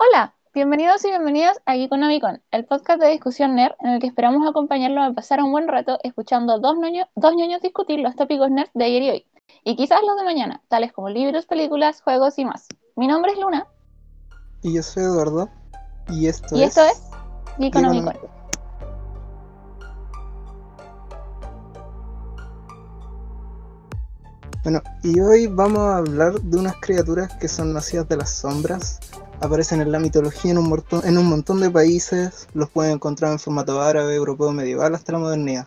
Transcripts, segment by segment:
Hola, bienvenidos y bienvenidas a Geekonomicon, el podcast de discusión nerd en el que esperamos acompañarlos a pasar un buen rato escuchando dos, ñoños, dos ñoños discutir los tópicos nerds de ayer y hoy, y quizás los de mañana, tales como libros, películas, juegos y más. Mi nombre es Luna. Y yo soy Eduardo. Y esto y es. esto es Geekonomicon. Bueno, y hoy vamos a hablar de unas criaturas que son nacidas de las sombras. Aparecen en la mitología en un, montón, de países. Los pueden encontrar en formato árabe, europeo, medieval, hasta la modernidad.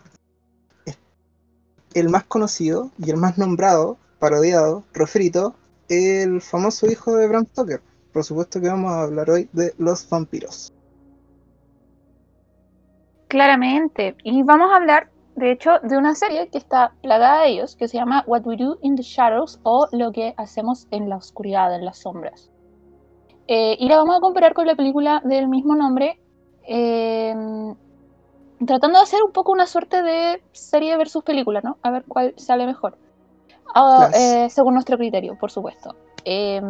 El más conocido y el más nombrado, parodiado, refrito, el famoso hijo de Bram Stoker. Por supuesto que vamos a hablar hoy de los vampiros. Claramente. Y vamos a hablar, de hecho, de una serie que está plagada de ellos, que se llama What We Do in the Shadows o Lo que hacemos en la oscuridad, en las sombras. Eh, y la vamos a comparar con la película del mismo nombre, eh, tratando de hacer un poco una suerte de serie versus película, ¿no? A ver cuál sale mejor. Claro. eh, según nuestro criterio, por supuesto. Eh,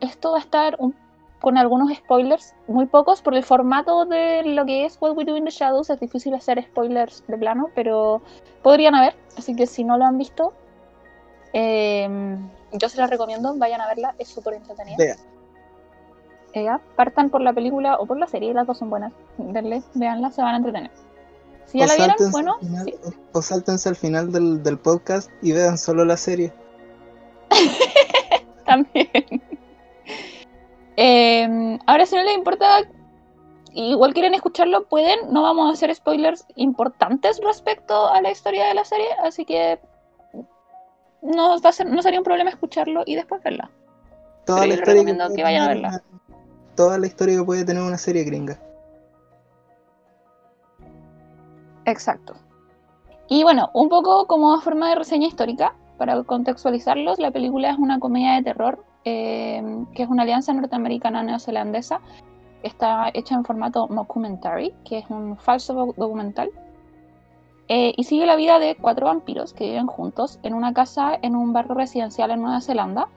esto va a estar un- con algunos spoilers, muy pocos, por el formato de lo que es What We Do in the Shadows. Es difícil hacer spoilers de plano, pero podrían haber. Así que si no lo han visto, eh, yo se la recomiendo. Vayan a verla, es súper entretenida. Vean. Eh, partan por la película o por la serie, las dos son buenas. Denle, veanla, se van a entretener. Si ya o, la vieron, bueno, final, sí. o sáltense al final del, del podcast y vean solo la serie. también. Eh, ahora, si no les importa, igual quieren escucharlo, pueden. No vamos a hacer spoilers importantes respecto a la historia de la serie, así que no, va a ser, no sería un problema escucharlo y después verla. Toda Pero la yo historia recomiendo puede que vayan a verla. Toda la historia que puede tener una serie gringa. Exacto. Y bueno, un poco como forma de reseña histórica, para contextualizarlos, la película es una comedia de terror eh, que es una alianza norteamericana-neozelandesa. Está hecha en formato mockumentary, que es un falso doc- documental. Eh, y sigue la vida de cuatro vampiros que viven juntos en una casa en un barrio residencial en Nueva Zelanda.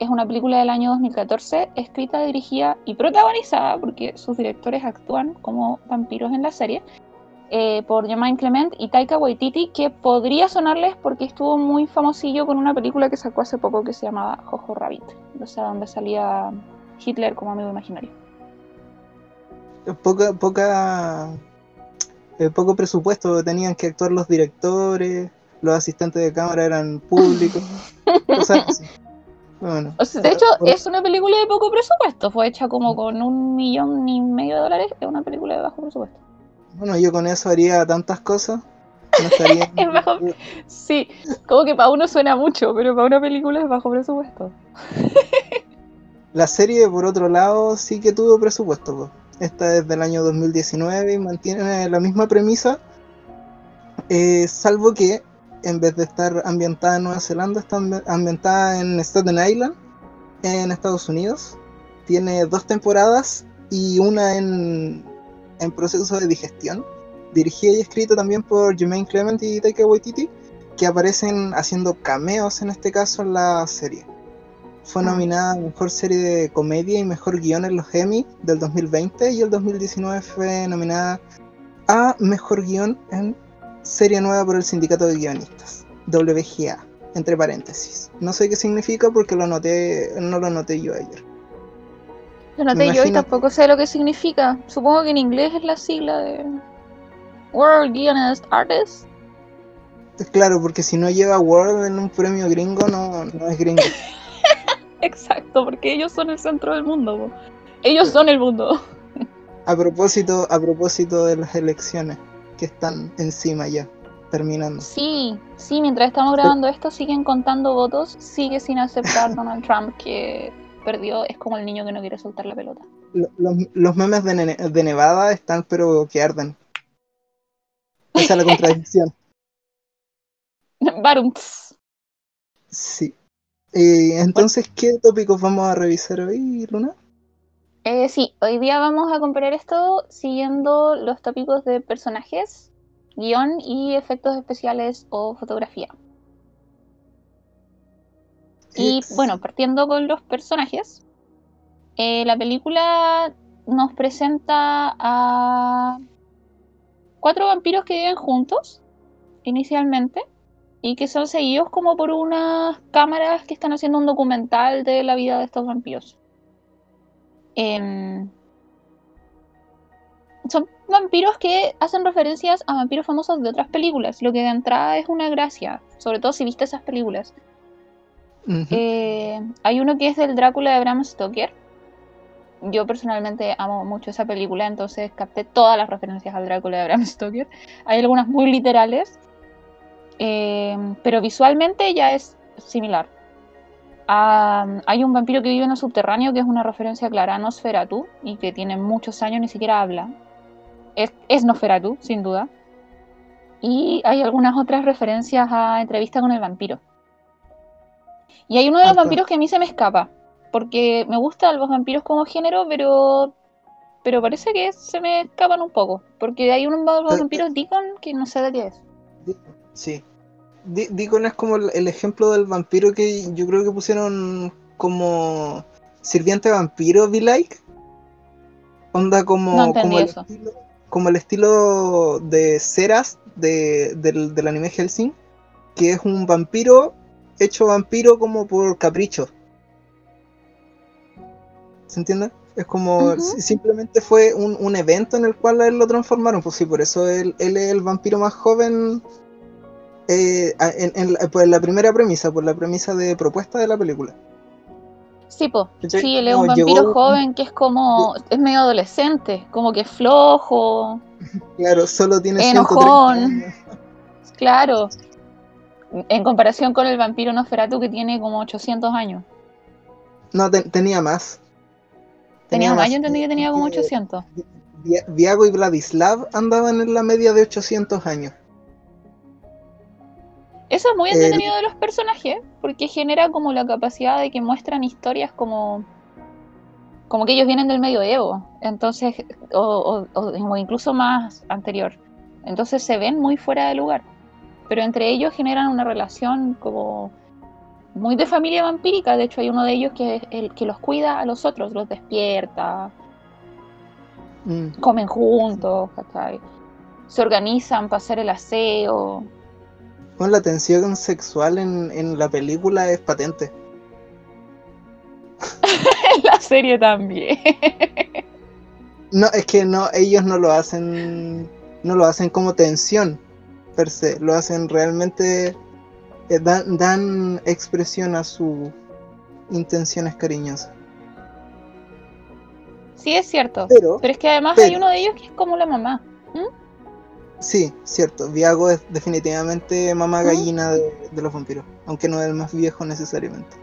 Es una película del año 2014, escrita, dirigida y protagonizada, porque sus directores actúan como vampiros en la serie, eh, por Jermaine Clement y Taika Waititi, que podría sonarles porque estuvo muy famosillo con una película que sacó hace poco que se llamaba Jojo Rabbit, o sea, donde salía Hitler como amigo imaginario. Poca, poca, eh, poco presupuesto tenían que actuar los directores, los asistentes de cámara eran públicos. cosas así. Bueno, O sea, de hecho, es una película de poco presupuesto, fue hecha como con un millón y medio de dólares, es una película de bajo presupuesto. bueno, yo con eso haría tantas cosas. No estaría Es bajo- Sí, como que para uno suena mucho, pero para una película es bajo presupuesto. La serie, por otro lado, sí que tuvo presupuesto. po. Esta es del año 2019 y mantiene la misma premisa, eh, salvo que en vez de estar ambientada en Nueva Zelanda, está ambi- ambientada en Staten Island, en Estados Unidos. Tiene dos temporadas y una en, en proceso de digestión. Dirigida y escrita también por Jermaine Clement y Taika Waititi, que aparecen haciendo cameos en este caso en la serie. Fue Ah. nominada a Mejor Serie de Comedia y Mejor Guión en los Emmy del 2020 y el 2019 fue nominada a Mejor Guión en Serie Nueva por el Sindicato de Guionistas, WGA, entre paréntesis. No sé qué significa porque lo anoté, no lo anoté yo ayer. Lo noté yo y tampoco sé lo que significa. Supongo que en inglés es la sigla de World Guionist Artist. Claro, porque si no lleva World en un premio gringo, no, no es gringo. Exacto, porque ellos son el centro del mundo. po. Ellos son el mundo. A propósito, a propósito de las elecciones que están encima ya, terminando. Sí, sí, mientras estamos grabando esto siguen contando votos. Sigue sin aceptar Donald Trump que perdió. Es como el niño que no quiere soltar la pelota. Lo- Los, los memes de, de Nevada están pero que arden. Esa es la contradicción. Barum. tss. Sí. Eh, entonces, ¿qué tópicos vamos a revisar hoy, Luna? Eh, sí, hoy día vamos a comparar esto siguiendo los tópicos de personajes, guion y efectos especiales o fotografía. Y bueno, partiendo con los personajes, Eh, la película nos presenta a cuatro vampiros que viven juntos inicialmente y que son seguidos como por unas cámaras que están haciendo un documental de la vida de estos vampiros. Em, son vampiros que hacen referencias a vampiros famosos de otras películas, lo que de entrada es una gracia, sobre todo si viste esas películas. Eh, hay uno que es del Drácula de Bram Stoker. Yo personalmente amo mucho esa película, entonces capté todas las referencias al Drácula de Bram Stoker. Hay algunas muy literales, eh, pero visualmente ya es similar. Ah, hay un vampiro que vive en el subterráneo que es una referencia clara a Nosferatu y que tiene muchos años, ni siquiera habla. Es, es Nosferatu, sin duda. Y hay algunas otras referencias a entrevista con el vampiro. Y hay uno de los vampiros que a mí se me escapa, porque me gustan los vampiros como género, pero pero parece que se me escapan un poco, porque hay unos vampiros Deacon que no sé de qué es. Sí. Deacon es como el ejemplo del vampiro que yo creo que pusieron como sirviente vampiro, be like. Onda como, como, el estilo, como, el estilo, de Ceras del, del anime Helsing, que es un vampiro hecho vampiro como por capricho. ¿Se entiende? Es como simplemente fue un, evento en el cual a él lo transformaron. Pues sí, por eso él, es el vampiro más joven eh, en, por la primera premisa, por la premisa de propuesta de la película. Sí, po. sí, él es un vampiro joven que es como, es medio adolescente, como que flojo. Claro, solo tiene enojón. Claro, en comparación con el vampiro Nosferatu que tiene como 800 años. No, tenía más. Tenía, más, yo entendí que tenía como 800. Viago y Vladislav andaban en la media de 800 años. Eso es muy entretenido de los personajes, porque genera como la capacidad de que muestran historias como como que ellos vienen del medioevo, entonces, o, o incluso más anterior. Entonces se ven muy fuera de lugar pero entre ellos generan una relación como muy de familia vampírica. De hecho, hay uno de ellos que es el que los cuida a los otros, los despierta, mm. comen juntos, se organizan para hacer el aseo. Bueno, la tensión sexual en, en la película es patente. en la serie también. no, es que no, ellos no lo hacen, no lo hacen como tensión per se, lo hacen realmente, eh, dan, expresión a sus intenciones cariñosas. Sí, es cierto. Pero, es que además hay uno de ellos que es como la mamá. Sí, cierto. Viago es definitivamente mamá gallina de, los vampiros, aunque no es el más viejo necesariamente.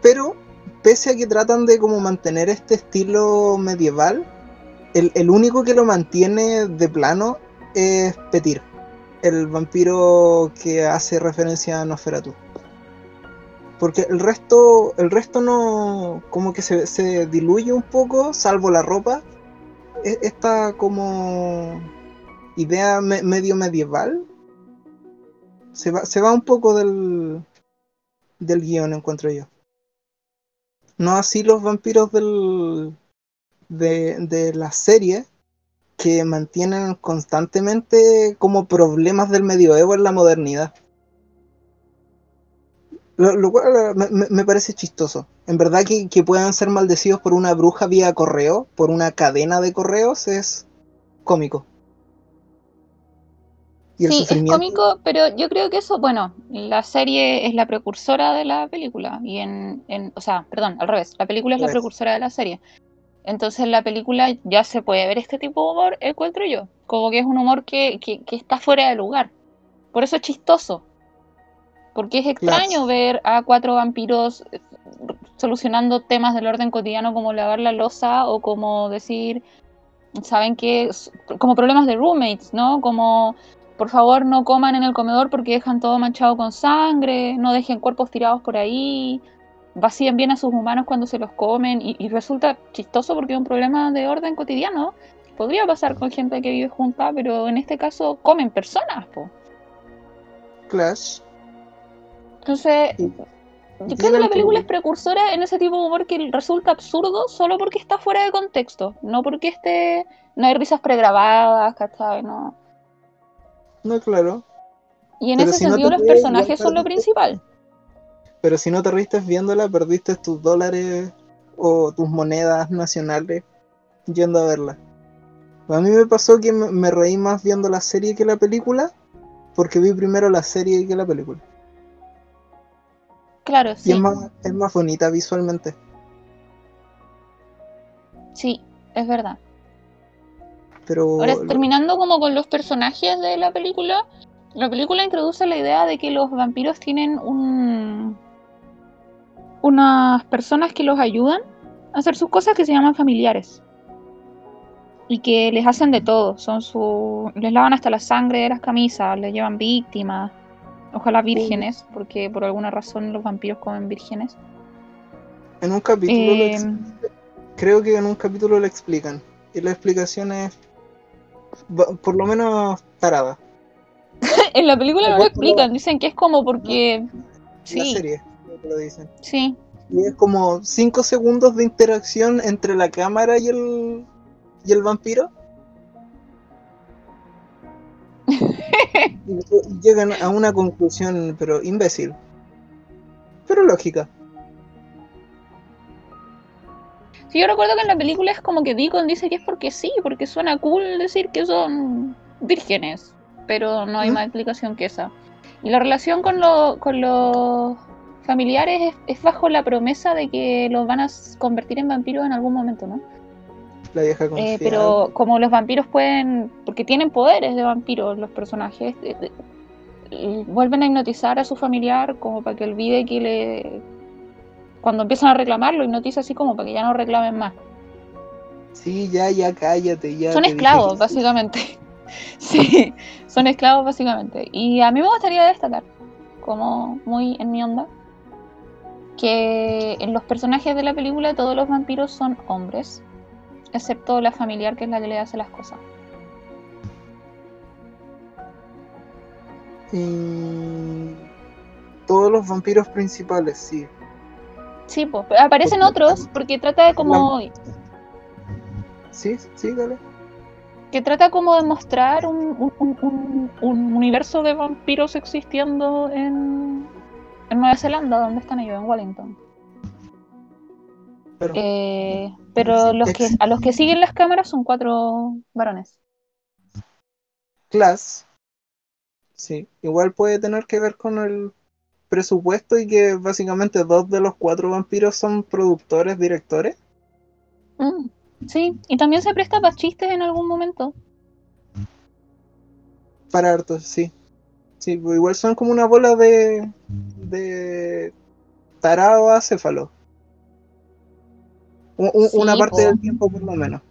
Pero, pese a que tratan de como mantener este estilo medieval, el, el único que lo mantiene de plano es Petir, el vampiro que hace referencia a Nosferatu. Porque el resto, el resto no, como que se, diluye un poco, salvo la ropa. E, esta como idea medio medieval se va, se va un poco del, del guion, encuentro yo. No así los vampiros del, de, de la serie, que mantienen constantemente como problemas del medioevo en la modernidad. Lo, cual me, parece chistoso. En verdad que, puedan ser maldecidos por una bruja vía correo, por una cadena de correos, es cómico. Sí, es cómico, pero yo creo que eso, bueno, la serie es la precursora de la película. Y en, en o sea, perdón, al revés, la película es la precursora de la serie. Entonces en la película ya se puede ver este tipo de humor, encuentro yo. Como que es un humor que, está fuera de lugar. Por eso es chistoso. Porque es extraño ver a cuatro vampiros eh, solucionando temas del orden cotidiano como lavar la losa o como decir, ¿saben qué? Como problemas de roommates, ¿no? Como, por favor, no coman en el comedor porque dejan todo manchado con sangre, no dejen cuerpos tirados por ahí, vacían bien a sus humanos cuando se los comen y, resulta chistoso porque es un problema de orden cotidiano. Podría pasar con gente que vive junta, pero en este caso comen personas, po. Clash. Entonces, Yo creo que la película es precursora en ese tipo de humor que resulta absurdo solo porque está fuera de contexto, no porque esté. No hay risas pregrabadas, ¿cachai? No. No, claro. Y en ese sentido, los personajes son lo principal. Pero si no te riste viéndola, perdiste tus dólares o tus monedas nacionales yendo a verla. A mí me pasó que me reí más viendo la serie que la película, porque vi primero la serie que la película. Claro, sí. Y es más, es más bonita visualmente. Sí, es verdad. Pero Ahora, terminando como con los personajes de la película, la película introduce la idea de que los vampiros tienen un unas personas que los ayudan a hacer sus cosas que se llaman familiares y que les hacen de todo, son su les lavan hasta la sangre de las camisas, les llevan víctimas, ojalá vírgenes, porque por alguna razón los vampiros comen vírgenes. En un capítulo lo Eh, ex- creo que en un capítulo lo explican y la explicación es por lo menos tarada. en la película no lo explican, dicen que es como porque En la sí, serie lo dicen. sí, Y es como 5 segundos de interacción entre la cámara y el y el vampiro. y llegan a una conclusión, pero imbécil. Pero lógica. Sí, yo recuerdo que en la película es como que Deacon dice que es porque sí, porque suena cool decir que son vírgenes, pero no hay ¿Mm? más explicación que esa. Y la relación con, lo- con los familiares es, es bajo la promesa de que los van a convertir en vampiros en algún momento, ¿no? La vieja Eh, pero como los vampiros pueden, porque tienen poderes de vampiros los personajes, eh, eh, y vuelven a hipnotizar a su familiar como para que olvide que le... Cuando empiezan a reclamarlo, hipnotiza así como para que ya no reclamen más. Sí, ya, ya, cállate, ya. son dije esclavos, básicamente. sí, son esclavos, básicamente. Y a mí me gustaría destacar, como muy en mi onda, que en los personajes de la película todos los vampiros son hombres, excepto la familiar que es la que le hace las cosas. Y todos los vampiros principales, sí. Sí, pues aparecen Porque- otros porque trata de como Sí, sí, dale. que trata como de mostrar un, un- un- un- un universo de vampiros existiendo en, en Nueva Zelanda, donde están ellos, en Wellington. Pero, Eh, pero los que, a los que siguen las cámaras son cuatro varones. Class, sí, igual puede tener que ver con el presupuesto y que básicamente dos de los cuatro vampiros son productores, directores. Mm, sí, y también se presta para chistes en algún momento. Para hartos, sí. Sí, pues igual son como una bola de. de. tarado acéfalo. U- u- Sí, una parte po. del tiempo por lo menos.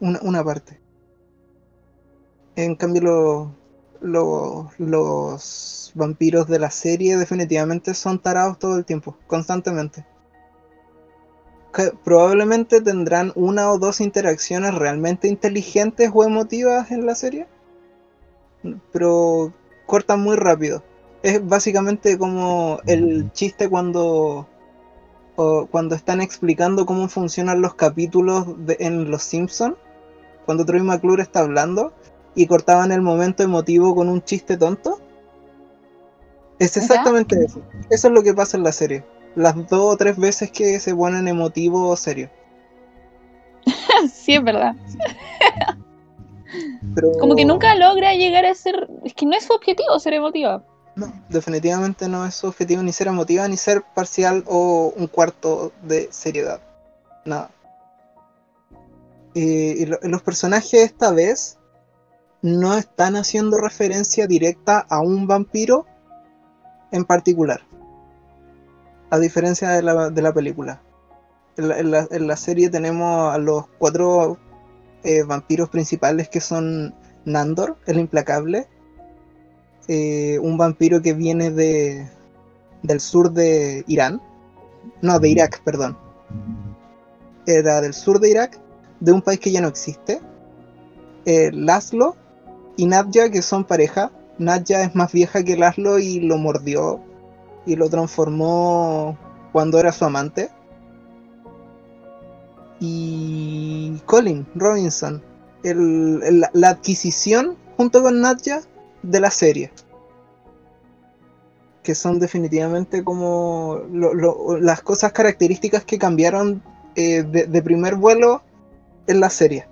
Una, una parte. En cambio, lo- lo- los vampiros de la serie definitivamente son tarados todo el tiempo, constantemente. Que probablemente tendrán una o dos interacciones realmente inteligentes o emotivas en la serie, pero cortan muy rápido. Es básicamente como el chiste cuando o cuando están explicando cómo funcionan los capítulos de- en Los Simpsons, cuando Troy McClure está hablando y cortaban el momento emotivo con un chiste tonto. Es ¿Ya? exactamente eso. Eso es lo que pasa en la serie. Las dos o tres veces que se ponen emotivo o serio. sí, es verdad. Pero Como que nunca logra llegar a ser. Es que no es su objetivo ser emotiva. No, definitivamente no es su objetivo ni ser emotiva, ni ser parcial o un cuarto de seriedad. Nada. Eh, y lo- los personajes esta vez no están haciendo referencia directa a un vampiro en particular. A diferencia de la, de la película. En la, en la- en la serie tenemos a los cuatro eh, vampiros principales que son Nandor, el implacable, eh, un vampiro que viene de del sur de Irán. No, de Irak, perdón. Era del sur de Irak, de un país que ya no existe. Eh, Laszlo y Nadja, que son pareja, Nadja es más vieja que Laszlo y lo mordió y lo transformó cuando era su amante. Y Colin Robinson, la adquisición junto con Nadja de la serie. Que son definitivamente como las cosas características que cambiaron eh, de, primer vuelo en la serie.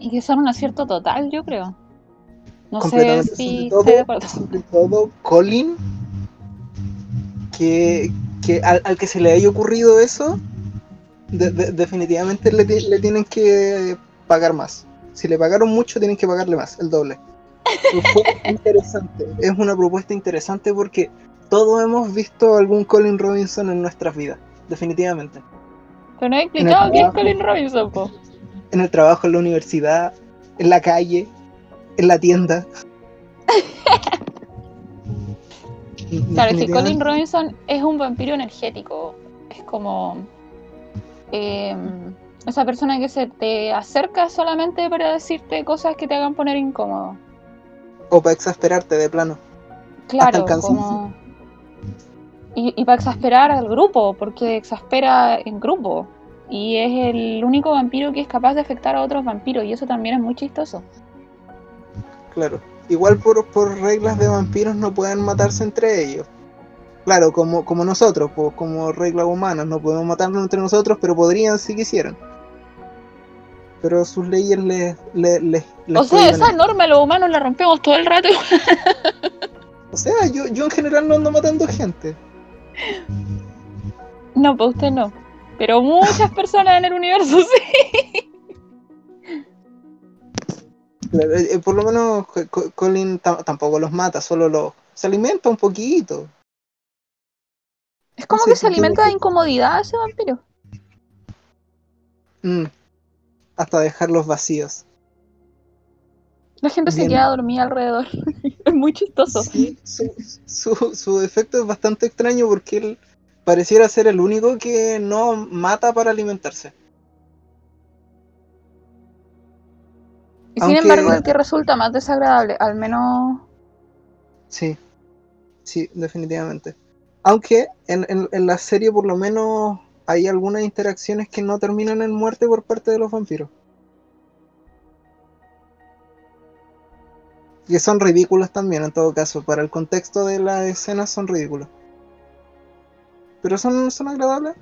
Y que son un acierto total, yo creo. No sé si sobre todo, sobre todo Colin, que, al, que se le haya ocurrido eso, definitivamente le, tienen que pagar más. Si le pagaron mucho, tienen que pagarle más, el doble. interesante, es una propuesta interesante porque todos hemos visto algún Colin Robinson en nuestras vidas, definitivamente. Pero no he explicado quién es Colin Robinson, po. En el trabajo, en la universidad, en la calle, en la tienda. claro, es que Colin Robinson es un vampiro energético. Es como em, esa persona que se te acerca solamente para decirte cosas que te hagan poner incómodo. O para exasperarte de plano. Claro, como y, para exasperar al grupo, porque exaspera en grupo. Y es el único vampiro que es capaz de afectar a otros vampiros, y eso también es muy chistoso. Claro. Igual por, por reglas de vampiros no pueden matarse entre ellos. Claro, como, como nosotros, pues, como reglas humanas, no podemos matarnos entre nosotros, pero podrían si quisieran. Pero sus leyes les... les, o sea, esa norma los humanos la rompemos todo el rato. o sea, yo, yo en general no ando matando gente. No, pues usted no. Pero muchas personas en el universo sí. Eh, por lo menos Colin tampoco los mata, solo los se alimenta un poquito. Es como que se alimenta de incomodidad ese vampiro. Mm. Hasta dejarlos vacíos. La gente se queda dormida alrededor. es muy chistoso. Sí, su, su, efecto es bastante extraño porque él pareciera ser el único que no mata para alimentarse. Y sin embargo, el que resulta más desagradable, al menos. Sí, sí, definitivamente. Aunque en, en la serie, por lo menos, hay algunas interacciones que no terminan en muerte por parte de los vampiros. que son ridículos también en todo caso, para el contexto de la escena son ridículos. Pero son, son agradables.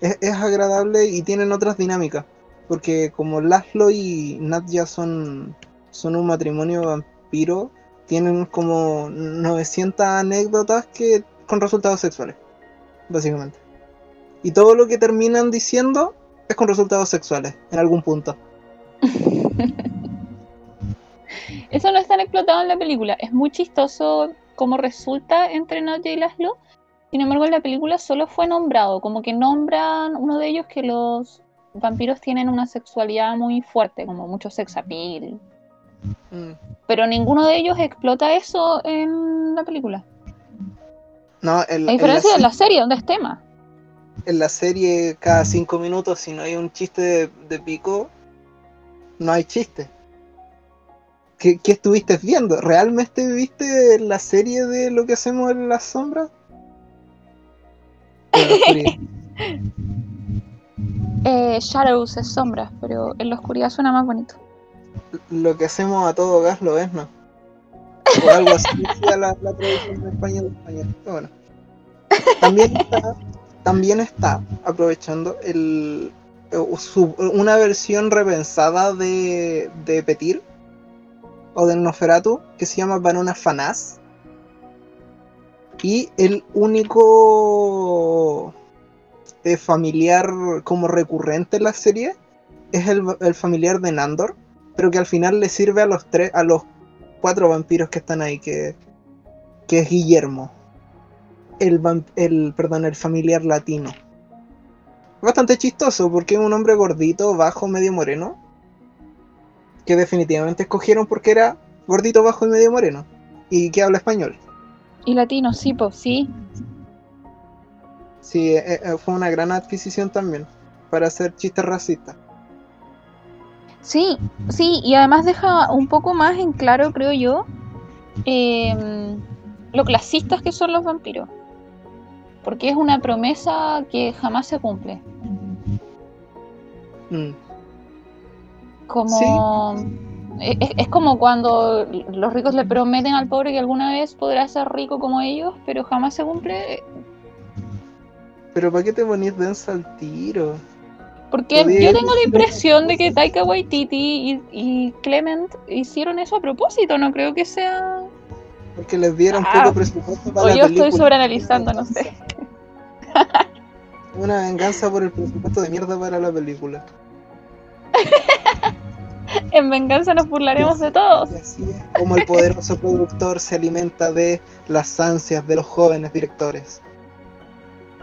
Es, agradable y tienen otras dinámicas. Porque como Laszlo y Nadja son, son un matrimonio vampiro, tienen como 900 anécdotas que con resultados sexuales, básicamente. Y todo lo que terminan diciendo es con resultados sexuales, en algún punto. Eso no es tan explotado en la película. Es muy chistoso cómo resulta entre Nadia y Laszlo. Sin embargo, en la película solo fue nombrado, como que nombran uno de ellos que los vampiros tienen una sexualidad muy fuerte, como mucho sex appeal. Mm. Pero ninguno de ellos explota eso en la película. No, en, a diferencia de la serie, donde es tema. En la serie, cada cinco minutos, si no hay un chiste de pico, no hay chiste. ¿Qué, estuviste viendo? ¿Realmente viste la serie de lo que hacemos en las sombras? eh, Shadows es sombras, pero en la oscuridad suena más bonito. Lo que hacemos a todo gas lo es, ¿no? O algo así la, la traducción de español de bueno. También está, también está aprovechando el, una versión repensada de, de Petir o del Noferatu que se llama Banana Fanás. Y el único eh, familiar como recurrente en la serie es el, familiar de Nandor, pero que al final le sirve a los tres, a los cuatro vampiros que están ahí, que, es Guillermo. El, el, perdón, el familiar latino. Bastante chistoso porque es un hombre gordito, bajo, medio moreno que definitivamente escogieron porque era gordito, bajo y medio moreno. Y que habla español. Y latino, sí, pues sí. Sí, eh, eh, fue una gran adquisición también para hacer chistes racistas. Sí, sí, y además deja un poco más en claro, creo yo, em, lo clasistas que son los vampiros. Porque es una promesa que jamás se cumple. Mm. Como. Es, es como cuando los ricos le prometen al pobre que alguna vez podrá ser rico como ellos, pero jamás se cumple. Pero ¿para qué te ponís densa al tiro? Porque yo tengo la impresión de que Taika Waititi y, y Clement hicieron eso a propósito, no creo que sea... Porque les dieron Ah, poco presupuesto para O la yo película. estoy sobreanalizando, no sé. Una venganza por el presupuesto de mierda para la película. En venganza nos burlaremos de todos. Como el poderoso productor se alimenta de las ansias de los jóvenes directores.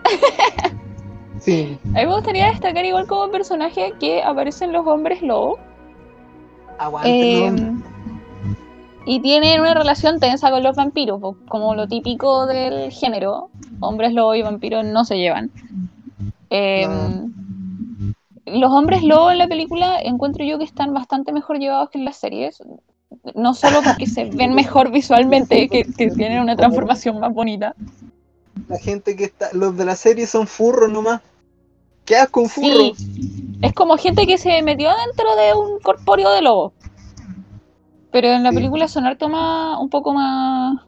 Fin. A mí me gustaría destacar igual como personaje que aparecen los hombres lobo. Aguante, eh, y tienen una relación tensa con los vampiros, como lo típico del género. Hombres lobo y vampiros no se llevan. Eh, Los hombres lobo en la película encuentro yo que están bastante mejor llevados que en las series. No solo porque se ven mejor visualmente, que, que tienen una transformación más bonita. La gente que está. Los de la serie son furros nomás. ¿Qué asco un furro? Sí, es como gente que se metió dentro de un corpóreo de lobo. Pero en la Sí. película son harto más, un poco más,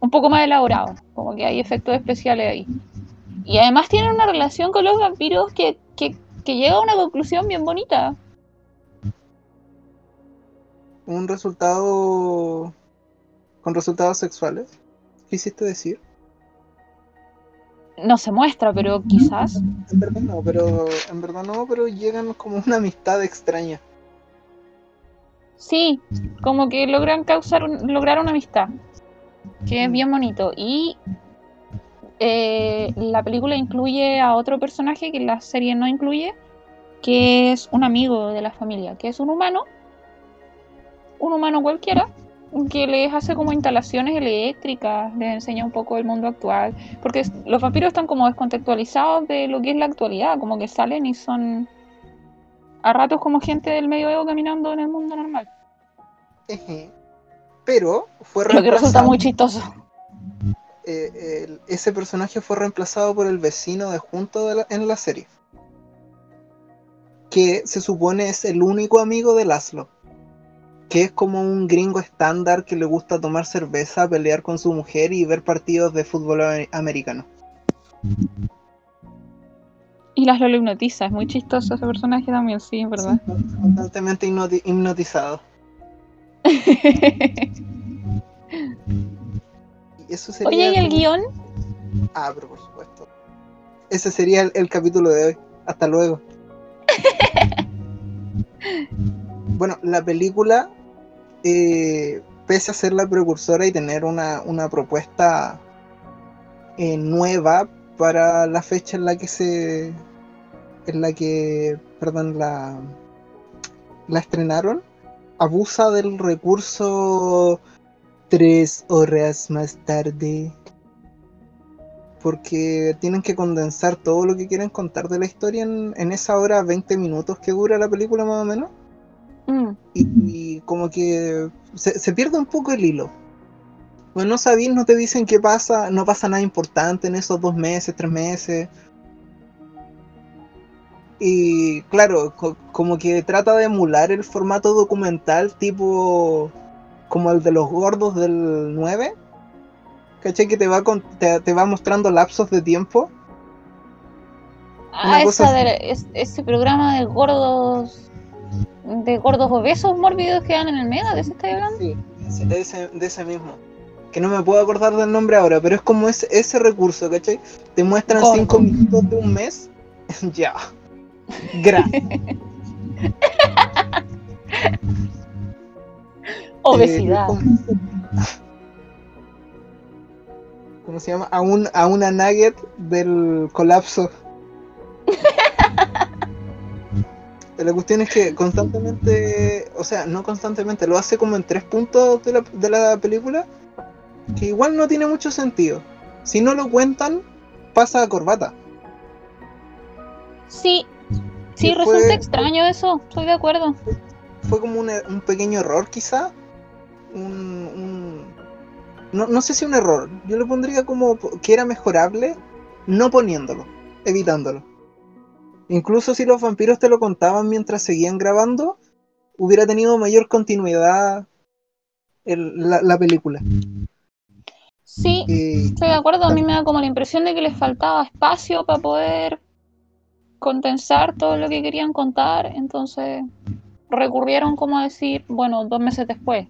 un poco más elaborado, como que hay efectos especiales ahí. Y además tienen una relación con los vampiros que, que, que llega a una conclusión bien bonita. Un resultado. Con resultados sexuales. ¿Qué hiciste decir? No se muestra, pero quizás. En verdad no, pero. En verdad no, pero llegan como una amistad extraña. Sí, como que logran causar un- lograr una amistad, que es bien bonito. Y eh, la película incluye a otro personaje que la serie no incluye, que es un amigo de la familia, que es un humano, un humano cualquiera, que les hace como instalaciones eléctricas, les enseña un poco el mundo actual, porque los vampiros están como descontextualizados de lo que es la actualidad, como que salen y son a ratos como gente del medioevo caminando en el mundo normal. Pero fue Lo que resulta reemplazado. muy chistoso. Eh, el- ese personaje fue reemplazado por el vecino de junto de la- en la serie. Que se supone es el único amigo de Laszlo. Que es como un gringo estándar que le gusta tomar cerveza, pelear con su mujer y ver partidos de fútbol amer- americano. Y las lo hipnotiza, es muy chistoso ese personaje también, sí, es verdad. Constantemente hipnoti- hipnotizado. Y eso sería Oye, ¿y el guion? Ah, pero por supuesto. Ese sería el, el capítulo de hoy. Hasta luego. bueno, la película, eh, pese a ser la precursora y tener una, una propuesta eh, nueva para la fecha en la que se. en la que. perdón, la. la estrenaron, abusa del recurso tres horas más tarde porque tienen que condensar todo lo que quieren contar de la historia en, en esa hora 20 minutos que dura la película más o menos. Mm, Y, y como que se, se pierde un poco el hilo. Pues no sabéis, no te dicen qué pasa, no pasa nada importante en esos dos meses, tres meses. Y claro, co- como que trata de emular el formato documental tipo como el de los gordos del 9. ¿Cachai? Que te va, con- te, te va mostrando lapsos de tiempo. Ah, esa de, es- ese programa de gordos, de gordos obesos mórbidos que dan en el Mega, ¿de ese estáis hablando? Sí, de ese, de ese mismo. Que no me puedo acordar del nombre ahora, pero es como ese, ese recurso, ¿cachai? Te muestran Gordo. 5 minutos de un mes. ya. Gracias. Obesidad. Eh, ¿cómo, se llama? A, un, a una nugget del colapso. La cuestión es que constantemente, o sea, no constantemente, lo hace como en tres puntos de la, de la película, que igual no tiene mucho sentido. Si no lo cuentan, pasa a corbata. Sí, sí, Y fue- resulta extraño eso, estoy de acuerdo. Fue como un, un pequeño error quizá, un, un- no, no sé si un error, yo le pondría como que era mejorable no poniéndolo, evitándolo. Incluso si los vampiros te lo contaban mientras seguían grabando, hubiera tenido mayor continuidad la, la, película. Sí, estoy de acuerdo. A mí me da como la impresión de que les faltaba espacio para poder condensar todo lo que querían contar. Entonces recurrieron como a decir, bueno, dos meses después.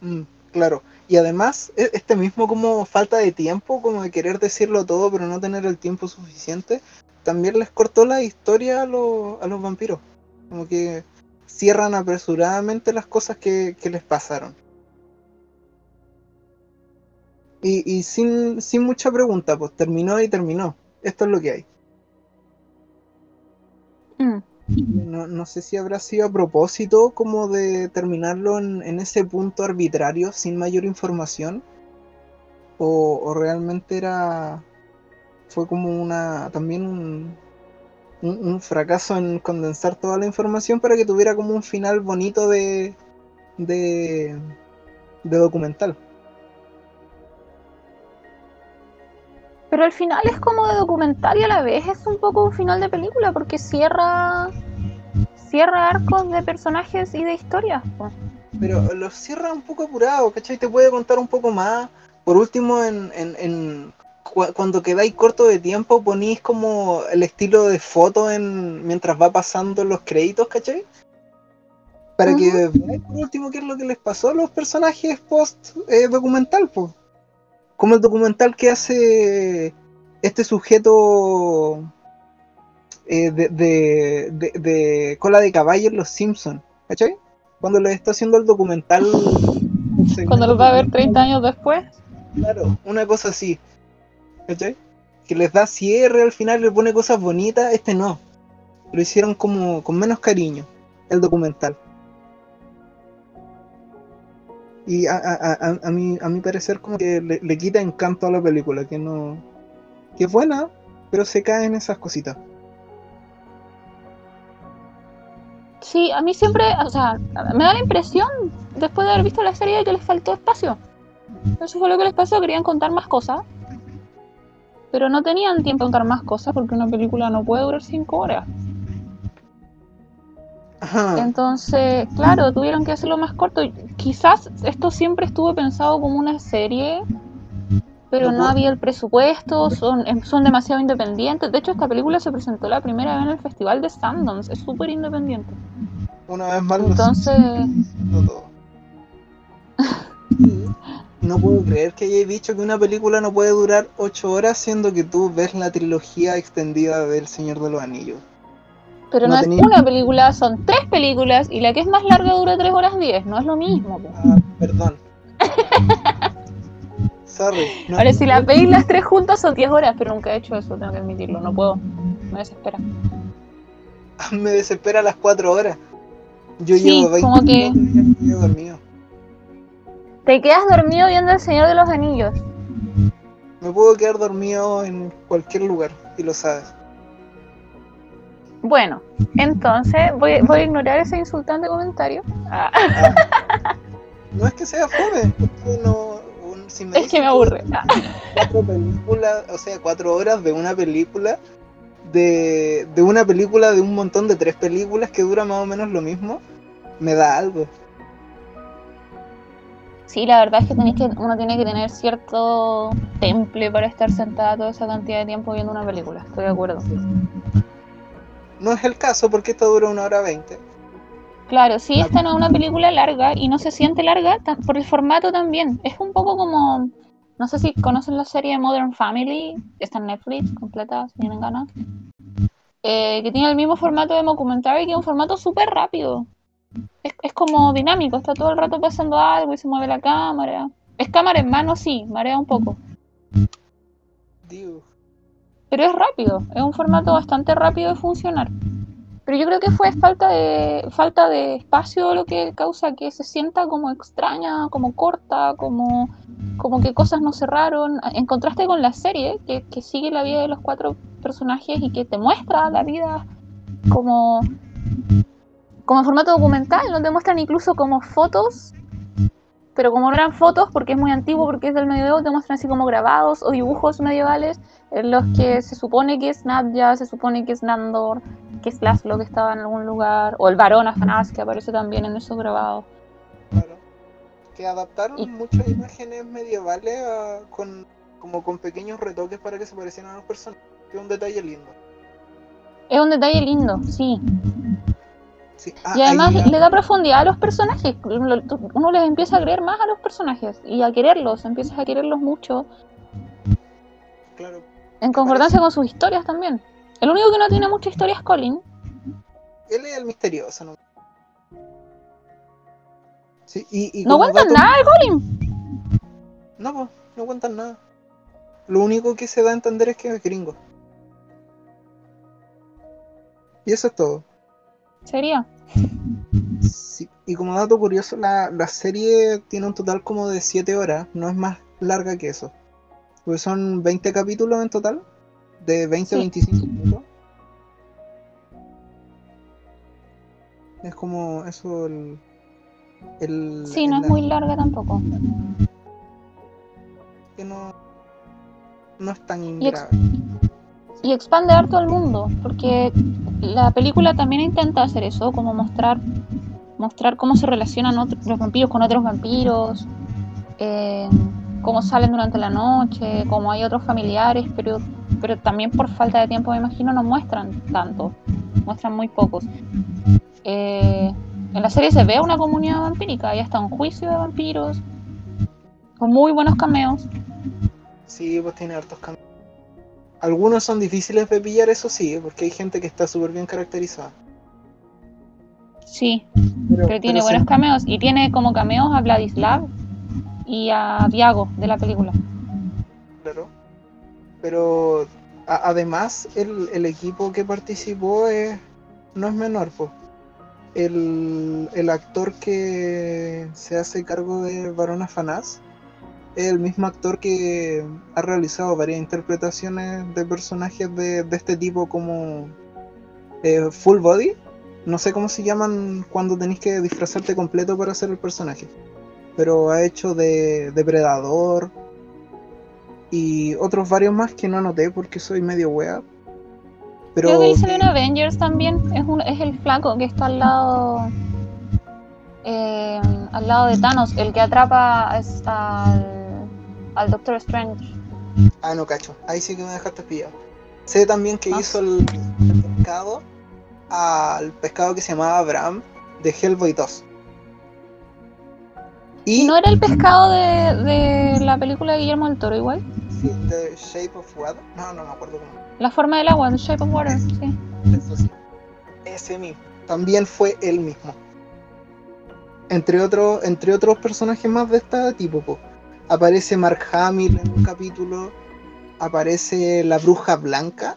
Mm, claro. Y además, e, este mismo como falta de tiempo, como de querer decirlo todo, pero no tener el tiempo suficiente, también les cortó la historia a, los, a los vampiros. Como que cierran apresuradamente las cosas que, les pasaron. Y, sin, mucha pregunta, pues terminó y terminó. Esto es lo que hay. Mm. No, sé si habrá sido a propósito como de terminarlo en, ese punto arbitrario sin mayor información. O, realmente era. fue como una. también un, un, fracaso en condensar toda la información para que tuviera como un final bonito de, de, de documental. Pero el final es como de documental y a la vez es un poco un final de película porque cierra cierra arcos de personajes y de historias. Pero lo cierra un poco apurado, ¿cachai? Te puede contar un poco más. Por último, en, en cuando quedáis corto de tiempo ponís como el estilo de foto en mientras va pasando los créditos, ¿cachai? Para que veáis por último qué es lo que les pasó a los personajes post eh, documental, pues. Como el documental que hace este sujeto eh, de, de, de, cola de caballo en Los Simpsons, ¿cachai? Cuando le está haciendo el documental. Cuando lo va a ver 30 años después. Claro, una cosa así. Que les da cierre al final, le pone cosas bonitas, este no. Lo hicieron como con menos cariño, el documental. Y a, a, a, mi, a mi parecer como que le, quita encanto a la película, que no... que es buena, pero se cae en esas cositas. Sí, a mí siempre, o sea, me da la impresión, después de haber visto la serie, de que les faltó espacio. Eso fue lo que les pasó, querían contar más cosas pero no tenían tiempo de contar más cosas porque una película no puede durar cinco horas. Entonces, claro, tuvieron que hacerlo más corto. Quizás esto siempre estuvo pensado como una serie, pero no había el presupuesto, son, em, son demasiado independientes. De hecho, esta película se presentó la primera vez en el Festival de Sundance, es súper independiente. Una vez más, entonces... no puedo creer que hayáis dicho que una película no puede durar 8 horas, siendo que tú ves la trilogía extendida del Señor de los Anillos. Pero no, es una película, son tres películas y la que es más larga dura 3 horas 10, no es lo mismo. Ah, perdón. Sorry. Ahora, si la veis las tres juntas son 10 horas, pero nunca he hecho eso, tengo que admitirlo, no puedo. Me desespera. Me desespera las 4 horas. Yo llevo 20 como que... dormido. Te quedas dormido viendo El Señor de los Anillos. Me puedo quedar dormido en cualquier lugar, y lo sabes. Bueno, entonces voy, voy a ignorar ese insultante comentario. Ah. No es que sea fome, es que no. es que me aburre. Cuatro películas, o sea, cuatro horas de una película, de, de una película de un montón de tres películas que dura más o menos lo mismo, me da algo. Sí, la verdad es que, tenéis que uno tiene que tener cierto temple para estar sentada toda esa cantidad de tiempo viendo una película, estoy de acuerdo. No es el caso porque esta dura una hora veinte. Claro, sí, esta no es una película larga y no se siente larga por el formato también. Es un poco como, no sé si conocen la serie Modern Family, está en Netflix, completa, si tienen ganas. Eh, que tiene el mismo formato de documentary, que es un formato súper rápido es, como dinámico, está todo el rato pasando algo y se mueve la cámara. Es cámara en mano, sí, marea un poco. Pero es rápido, es un formato bastante rápido de funcionar. Pero yo creo que fue falta de falta de espacio lo que causa que se sienta como extraña, como corta, como, como que cosas no cerraron. En contraste con la serie, que, sigue la vida de los cuatro personajes y que te muestra la vida como como formato documental, donde muestran incluso como fotos pero como no eran fotos, porque es muy antiguo, porque es del medioevo, te muestran así como grabados o dibujos medievales en los que se supone que es Nadja, se supone que es Nandor, que es Laszlo que estaba en algún lugar, o el varón Afanás que aparece también en esos grabados. Claro. Que adaptaron muchas imágenes medievales con, como con pequeños retoques para que se parecieran a los personajes. Que es un detalle lindo. Es un detalle lindo, sí. Ah, y además le da profundidad a los personajes. Uno les empieza a creer más a los personajes y a quererlos, empiezas a quererlos mucho. Claro. En concordancia con sus historias también. El único que no tiene mucha historia es Colin. Él es el misterioso, ¿no? Sí, y, no cuentan nada Colin. No, pues, no cuentan nada. Lo único que se da a entender es que es gringo. Y eso es todo. ¿Sería? Sí, y como dato curioso, la, la, serie tiene un total como de 7 horas, no es más larga que eso. Pues son 20 capítulos en total, de 20 a 25 minutos. Es como eso el... el sí, no es muy larga tampoco. Que no, no es tan grave y expande harto al mundo, porque la película también intenta hacer eso, como mostrar, mostrar cómo se relacionan los vampiros con otros vampiros, eh, cómo salen durante la noche, cómo hay otros familiares, pero, pero también por falta de tiempo, me imagino, no muestran tanto, muestran muy pocos. Eh, en la serie se ve una comunidad vampírica, hay hasta un juicio de vampiros, con muy buenos cameos. Sí, pues tiene hartos cameos. Algunos son difíciles de pillar, eso sí, porque hay gente que está súper bien caracterizada. Sí, pero, tiene buenos cameos. Y tiene como cameos a Vladislav y a Diago de la película. Claro. Pero además, el, equipo que participó es, no es menor, pues. El, el actor que se hace cargo de Barona Fanás el mismo actor que ha realizado varias interpretaciones de personajes de, este tipo como eh, Full Body. No sé cómo se llaman cuando tenéis que disfrazarte completo para hacer el personaje. Pero ha hecho de Depredador y otros varios más que no anoté porque soy medio wea. Pero Creo que en Avengers también. Es, un, es el flaco que está al lado. Eh, al lado de Thanos, el que atrapa al al Doctor Strange. Ah, no cacho. Ahí sí que me dejaste pillado. Sé también que ah. hizo el, pescado al pescado que se llamaba Abraham de Hellboy 2. ¿Y no era el pescado de, de, la película de Guillermo del Toro igual? Sí, The Shape of Water. No, no me acuerdo cómo. La forma del agua, The Shape of Water, sí. Eso sí. Ese mismo. También fue él mismo. Entre, otros entre otros personajes más de este tipo, pues aparece Mark Hamill en un capítulo, aparece la bruja blanca.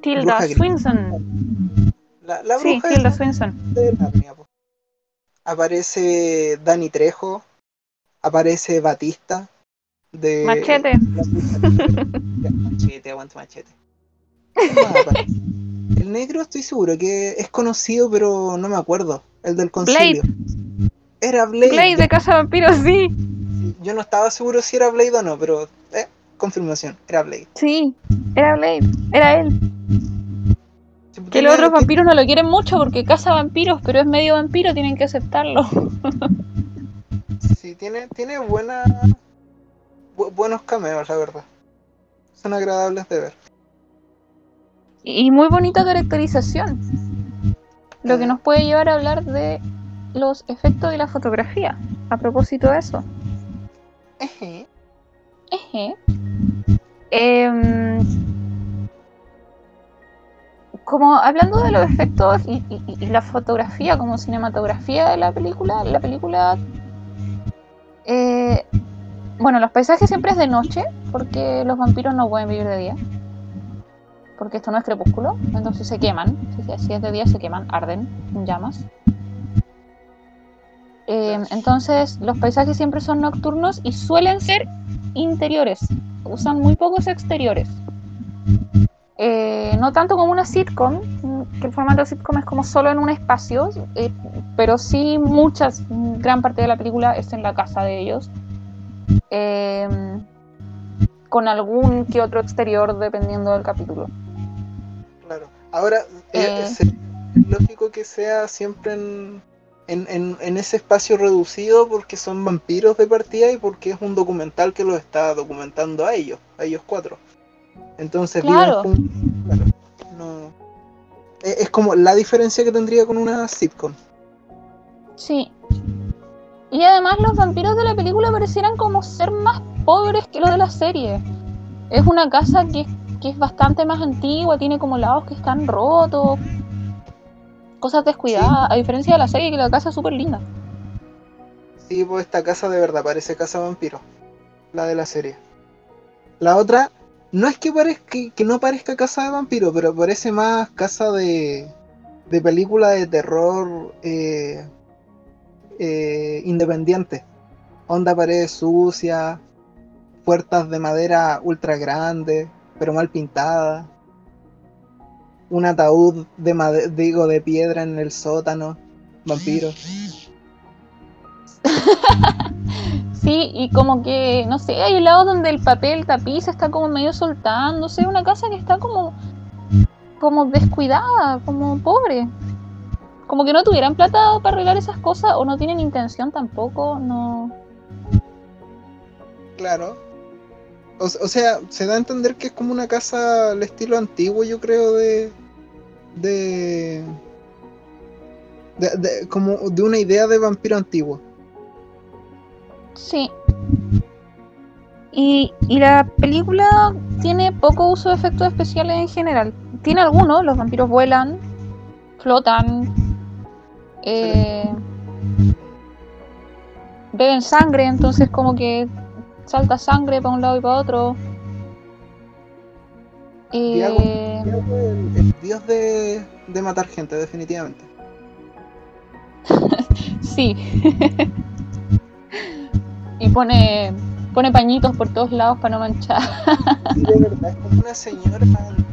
Tilda Swinson. La, bruja sí, Tilda Swinson. aparece Danny Trejo, aparece Batista. De, machete. machete, aguanta machete. el negro estoy seguro que es conocido, pero no me acuerdo. El del concilio. Era Blade. Blade de Casa Vampiros, sí yo no estaba seguro si era Blade o no, pero eh, confirmación, era Blade. Sí, era Blade, era él. que los otros vampiros no lo quieren mucho porque caza vampiros, pero es medio vampiro, tienen que aceptarlo. sí, tiene, tiene buena, buenos cameos, la verdad. Son agradables de ver. Y muy bonita caracterización. Lo que nos puede llevar a hablar de los efectos de la fotografía. A propósito de eso. Eje. Eje. Em, como hablando de los efectos y, la fotografía como cinematografía de la película, la película, eh, bueno, los paisajes siempre es de noche, porque los vampiros no pueden vivir de día, porque esto no es crepúsculo, entonces se queman, si es de día se queman, arden en llamas. Em, entonces los paisajes siempre son nocturnos y suelen ser interiores, usan muy pocos exteriores. Eh, no tanto como una sitcom, que el formato sitcom es como solo en un espacio, eh, pero sí muchas, gran parte de la película es en la casa de ellos. Em, con algún que otro exterior dependiendo del capítulo. Claro. Ahora, eh, es lógico que sea siempre en, en, ese espacio reducido porque son vampiros de partida y porque es un documental que los está documentando a ellos, a ellos cuatro. Entonces, claro. es como la diferencia que tendría con una sitcom. Sí. Y además los vampiros de la película parecieran como ser más pobres que los de la serie. Es una casa que, que es bastante más antigua, tiene como lados que están rotos, cosas descuidadas, a diferencia de la serie que la casa es súper linda. Sí, pues esta casa de verdad parece casa vampiro, la de la serie. La otra, no es que parezca que no parezca casa de vampiro, pero parece más casa de, de película de terror eh, eh, independiente. Onda paredes sucias, puertas de madera ultra grandes, pero mal pintadas un ataúd de digo de piedra en el sótano, vampiro. sí, y como que, no sé, hay un lado donde el papel tapiz está como medio soltándose, una casa que está como como descuidada, como pobre. Como que no tuvieran plata para arreglar esas cosas o no tienen intención tampoco, no. Claro. O, o sea, se da a entender que es como una casa al estilo antiguo, yo creo, de, de, de, como de una idea de vampiro antiguo. Sí. Y, y, la película tiene poco uso de efectos especiales en general. Tiene algunos, los vampiros vuelan, flotan, eh, beben sangre, entonces como que salta sangre para un lado y para otro. Eh... el, dios de, de matar gente, definitivamente. sí. y pone pone pañitos por todos lados para no manchar. sí, de verdad, es como una señora,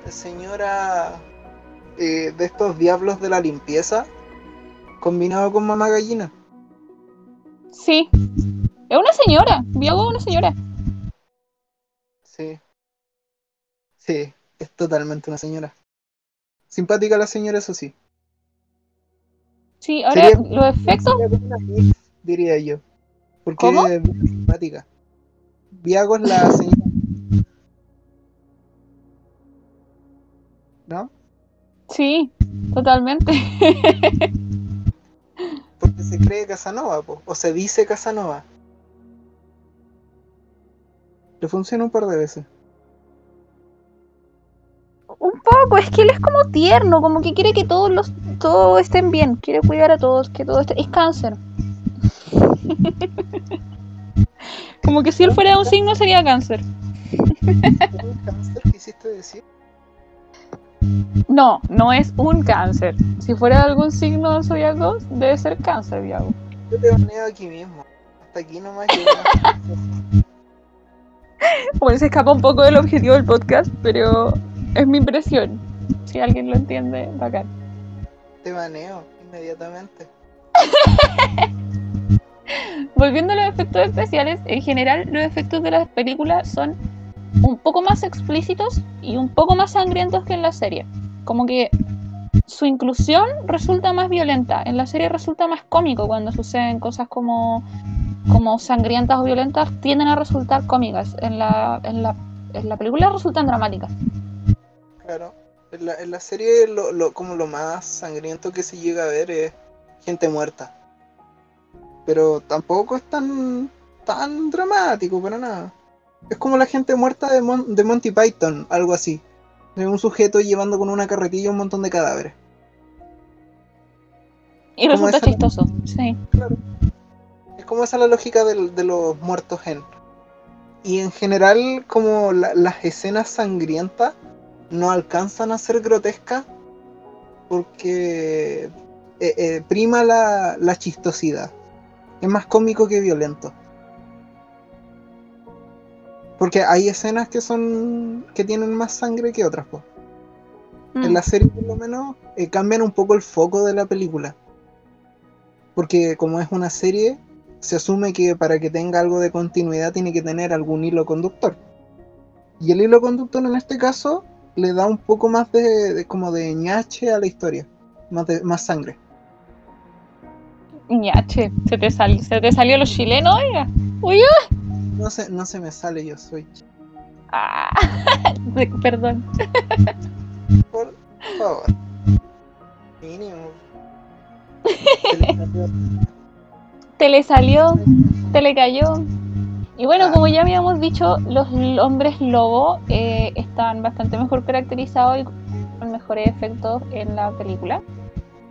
señora eh, de estos diablos de la limpieza, combinado con mamá gallina. Sí, es una señora, Viago es una señora. Sí. Sí, es totalmente una señora. Simpática la señora, eso sí. Sí, ahora los efectos. diría yo. Porque es simpática. Viago es la señora. ¿No? Sí, totalmente. Porque se cree Casanova, o se dice Casanova. Le funciona un par de veces. Un poco, es que él es como tierno, como que quiere que todos los todos estén bien, quiere cuidar a todos, que todo esté. Es cáncer. como que si él fuera un signo sería cáncer. un cáncer quisiste decir? No, no es un cáncer. Si fuera algún signo zodiaco, debe ser cáncer, Viago. Yo te baneo aquí mismo. Hasta aquí nomás Bueno, se escapa un poco del objetivo del podcast, pero es mi impresión. Si alguien lo entiende, bacán. Te baneo inmediatamente. Volviendo a los efectos especiales, en general los efectos de las películas son un poco más explícitos y un poco más sangrientos que en la serie. Como que su inclusión resulta más violenta. En la serie resulta más cómico cuando suceden cosas como, como sangrientas o violentas, tienden a resultar cómicas. En la, en la, en la película resultan dramáticas. Claro. En la, en la serie lo, lo, como lo más sangriento que se llega a ver es gente muerta. Pero tampoco es tan, tan dramático para nada. Es como la gente muerta de, de Monty Python, algo así. De un sujeto llevando con una carretilla un montón de cadáveres. Y resulta chistoso, sí. Claro. Es como esa la lógica de, de los muertos en. Y en general, como las escenas sangrientas no alcanzan a ser grotescas porque eh, eh, prima la, la, chistosidad. Es más cómico que violento. Porque hay escenas que son que tienen más sangre que otras. Pues. En la mm. serie por lo menos eh, cambian un poco el foco de la película. Porque como es una serie, se asume que para que tenga algo de continuidad tiene que tener algún hilo conductor. Y el hilo conductor en este caso le da un poco más de, como de ñache a la historia, más, más sangre. ñache, se te, sal, se te salió los chilenos, oiga. Uy, No se, no se me sale, yo soy. Ah, perdón. Por favor. Mínimo. te le salió, te le cayó. Y bueno, como ya habíamos dicho, los hombres lobo eh, están bastante mejor caracterizados y con mejores efectos en la película.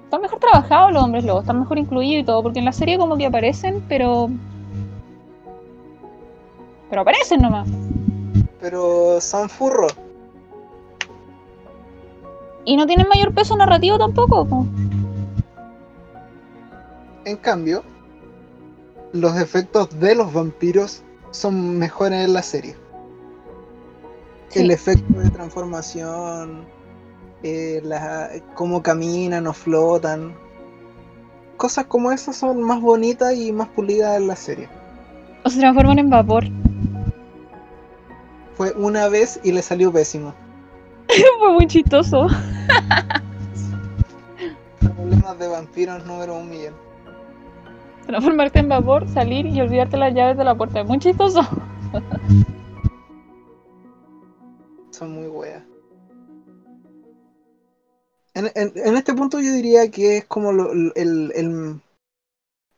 Están mejor trabajados los hombres lobo, están mejor incluidos y todo, porque en la serie como que aparecen, pero... Pero aparecen nomás. Pero son furros. Y no tienen mayor peso narrativo tampoco. En cambio, los efectos de los vampiros son mejores en la serie. El efecto de transformación, eh, cómo caminan o flotan. Cosas como esas son más bonitas y más pulidas en la serie. O se transforman en vapor. Fue una vez y le salió pésimo. Fue muy chistoso. Problemas de vampiros número un millón transformarte en vapor, salir y olvidarte las llaves de la puerta. Es muy chistoso. Son muy weas. En, este punto yo diría que es como el,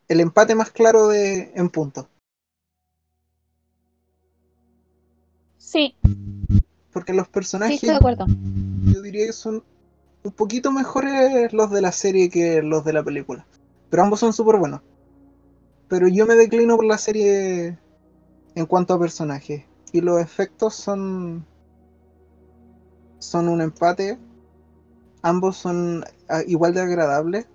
el, empate más claro de en punto. Sí. Porque los personajes. Sí, estoy de acuerdo. Yo diría que son un poquito mejores los de la serie que los de la película. Pero ambos son súper buenos pero yo me declino por la serie en cuanto a personajes. Y los efectos son. son un empate. Ambos son ah, igual de agradables.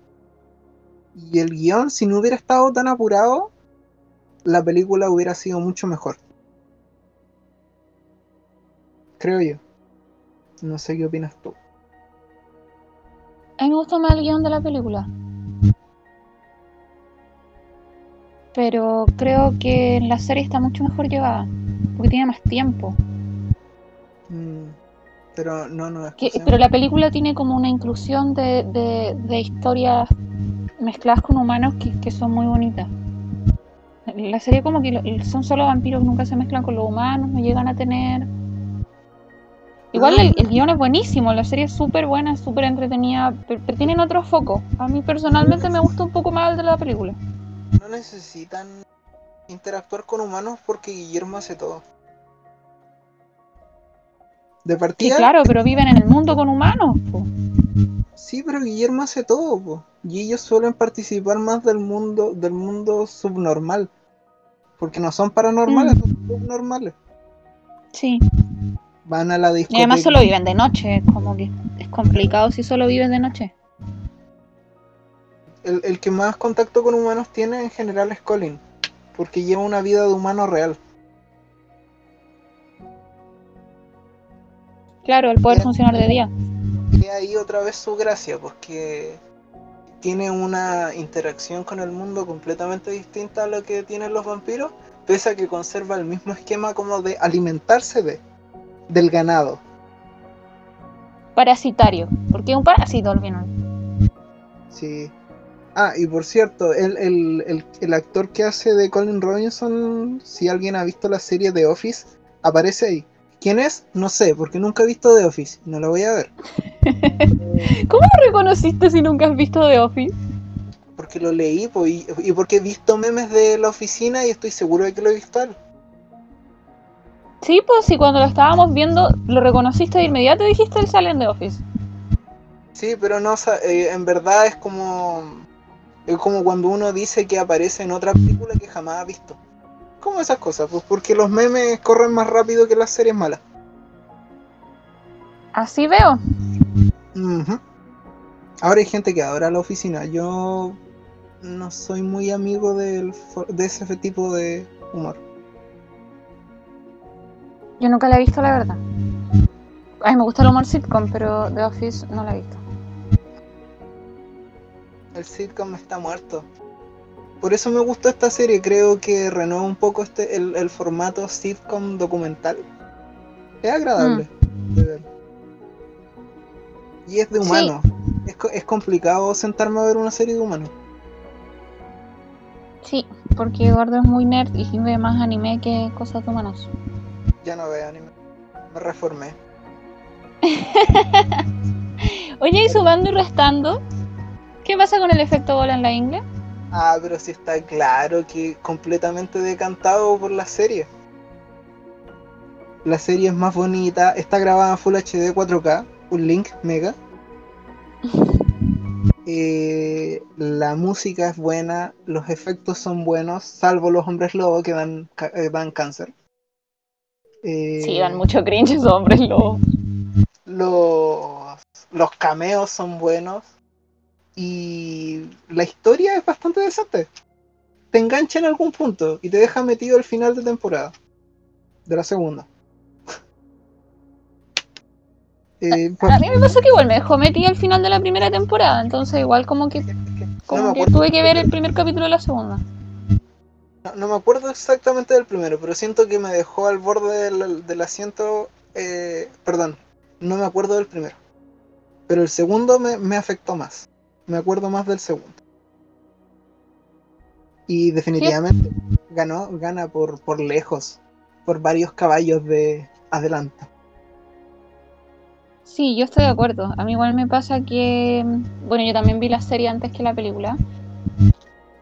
Y el guion, si no hubiera estado tan apurado, la película hubiera sido mucho mejor. Creo yo. No sé qué opinas tú. A mí me gusta más el guion de la película. Pero creo que la serie está mucho mejor llevada, porque tiene más tiempo. Mm, pero no, no es Pero la película tiene como una inclusión de, de, historias mezcladas con humanos que, son muy bonitas. La serie como que son solo vampiros, nunca se mezclan con los humanos, no llegan a tener... Igual el, el guion es buenísimo, la serie es súper buena, súper entretenida, pero, pero, tienen otro foco. A mí personalmente me gusta un poco más el de la película no necesitan interactuar con humanos porque Guillermo hace todo. De partida. Sí, claro, pero viven en el mundo con humanos. Sí, pero Guillermo hace todo, y ellos suelen participar más del mundo, del mundo subnormal, porque no son paranormales, mm. son subnormales. Sí. Van a la discoteca. Y además solo viven de noche, como que es complicado si solo viven de noche el, que más contacto con humanos tiene en general es Colin, porque lleva una vida de humano real. Claro, el poder funcionar de día. Y ahí otra vez su gracia, porque tiene una interacción con el mundo completamente distinta a lo que tienen los vampiros, pese a que conserva el mismo esquema como de alimentarse de del ganado. Parasitario, porque es un parásito al final. Sí, Ah, y por cierto, el, actor que hace de Colin Robinson, si alguien ha visto la serie The Office, aparece ahí. ¿Quién es? No sé, porque nunca he visto The Office. No lo voy a ver. ¿Cómo lo reconociste si nunca has visto The Office? Porque lo leí y, porque he visto memes de la oficina y estoy seguro de que lo he visto. Sí, pues sí, cuando lo estábamos viendo, lo reconociste de inmediato y dijiste el sale en The Office. Sí, pero no, eh, en verdad es como es como cuando uno dice que aparece en otra película que jamás ha visto. ¿Cómo esas cosas? Pues porque los memes corren más rápido que las series malas. Así veo. Ahora hay gente que adora la oficina. Yo no soy muy amigo de ese tipo de humor. Yo nunca la he visto, la verdad. A mí me gusta el humor sitcom, pero The Office no la he visto. El sitcom está muerto. por eso me gustó esta serie. Creo que renueva un poco este el, formato sitcom documental. Es agradable mm. de ver. Y es de humano. Es, es complicado sentarme a ver una serie de humanos. Sí, porque Eduardo es muy nerd y ve más anime que cosas de humanos. Ya no veo anime. Me reformé. Oye, y sumando y restando, ¿qué pasa con el efecto bola en la ingle? Ah, pero sí está claro que completamente decantado por la serie. La serie es más bonita, está grabada en Full HD 4K, un link mega. Eh, la música es buena, los efectos son buenos, salvo los hombres lobo que dan, eh, dan cáncer. sí, dan mucho cringe esos hombres lobo. Los, los cameos son buenos y la historia es bastante decente. Te engancha en algún punto y te deja metido al final de temporada. De la segunda. Eh, a mí me pasó que igual me dejó metida al final de la primera temporada, entonces igual como que, como que tuve que ver el primer capítulo de la segunda. No, me acuerdo exactamente del primero, pero siento que me dejó al borde del, asiento. Eh, perdón, no me acuerdo del primero. Pero el segundo me, afectó más. Me acuerdo más del segundo. Y definitivamente ganó, gana por, por lejos, por varios caballos de adelanto. Sí, yo estoy de acuerdo. A mí igual me pasa que, bueno, yo también vi la serie antes que la película.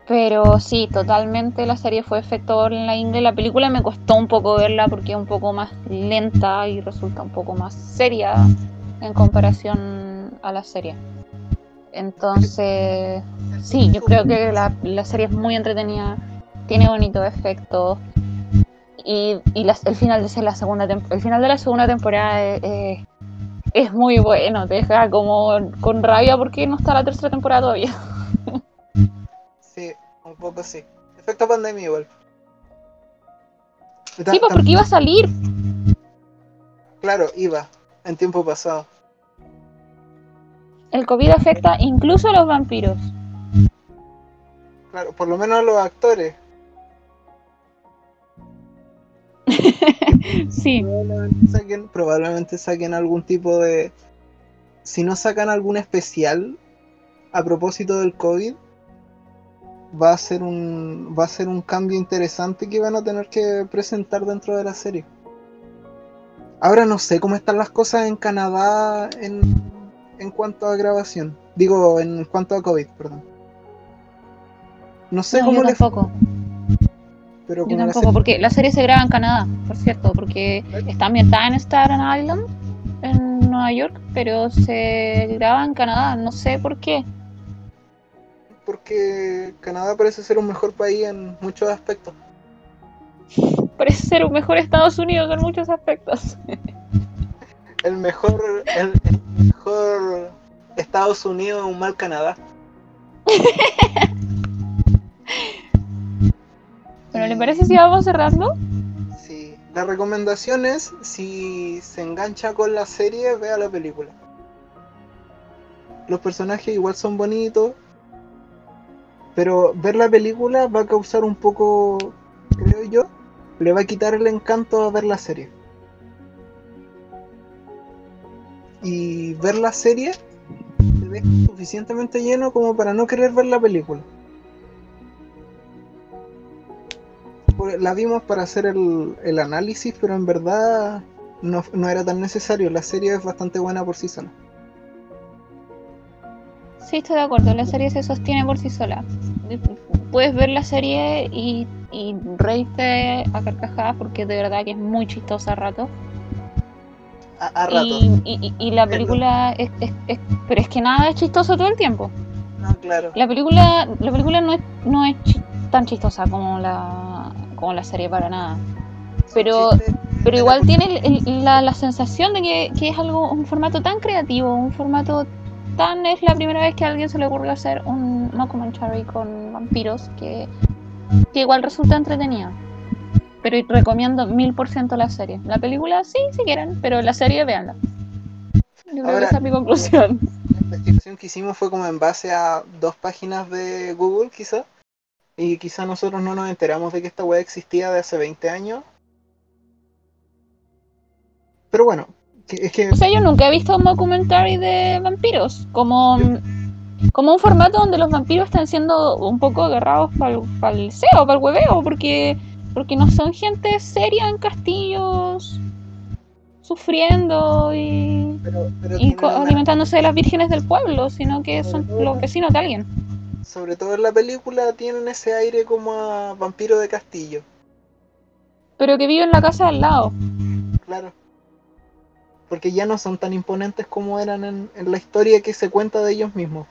Pero sí, totalmente la serie fue la ingle. La película me costó un poco verla porque es un poco más lenta y resulta un poco más seria en comparación a la serie. Entonces, sí, yo creo que la, serie es muy entretenida, tiene bonitos efectos y, el final de la segunda el final de la segunda temporada es, es muy bueno, te deja como con rabia porque no está la tercera temporada todavía. Sí, un poco sí. Efecto pandemia igual. Sí, pues porque iba a salir. Claro, iba, en tiempo pasado. El COVID afecta incluso a los vampiros. Claro, por lo menos a los actores. sí. Probablemente saquen, algún tipo de. Si no sacan algún especial a propósito del COVID, va a ser un. va a ser un cambio interesante que van a tener que presentar dentro de la serie. Ahora no sé cómo están las cosas en Canadá en, en cuanto a grabación. Digo, en cuanto a COVID, perdón. No sé cómo les. Yo tampoco, porque la serie se graba en Canadá, por cierto, porque está ambientada en Staten Island, en Nueva York, pero se graba en Canadá, no sé por qué. Porque Canadá parece ser un mejor país en muchos aspectos. Parece ser un mejor Estados Unidos en muchos aspectos. el mejor, el mejor Estados Unidos, un mal Canadá. Bueno, ¿le parece si vamos cerrando? Sí, la recomendación es, si se engancha con la serie, vea la película. Los personajes igual son bonitos, pero ver la película va a causar un poco, creo yo, le va a quitar el encanto a ver la serie. Y ver la serie te deja suficientemente lleno como para no querer ver la película. la vimos para hacer el, análisis, pero en verdad no, era tan necesario. La serie es bastante buena por sí sola. Sí, estoy de acuerdo. La serie se sostiene por sí sola. Puedes ver la serie y, y reírte a carcajadas porque de verdad que es muy chistosa a rato. A, rato. Y, la película es, Pero es que nada es chistoso todo el tiempo. No, claro. La película, la película no es, no es tan chistosa como la, como la serie para nada. Pero, pero igual tiene la, la, sensación de que, es algo, un formato tan creativo, un formato tan... Es la primera vez que a alguien se le ocurrió hacer un documentary con vampiros que, que igual resulta entretenida. Pero recomiendo mil por ciento la serie. La película sí, si quieren, pero la serie véanla. Yo creo que esa es mi conclusión. La investigación que hicimos fue como en base a dos páginas de Google, quizá Y quizá nosotros no nos enteramos de que esta weá existía de hace 20 años. Pero bueno, es que O sea, yo nunca he visto un documentary de vampiros. Como, como un formato donde los vampiros están siendo un poco agarrados para el SEO, para el hueveo, porque, porque no son gente seria en castillos sufriendo y, pero, pero y tienen co- una- alimentándose de las vírgenes del pueblo, sino que son los vecinos de alguien. sobre todo en la película tienen ese aire como a vampiro de castillo, Pero que viven en la casa al lado. claro. Porque ya no son tan imponentes como eran en, en la historia que se cuenta de ellos mismos.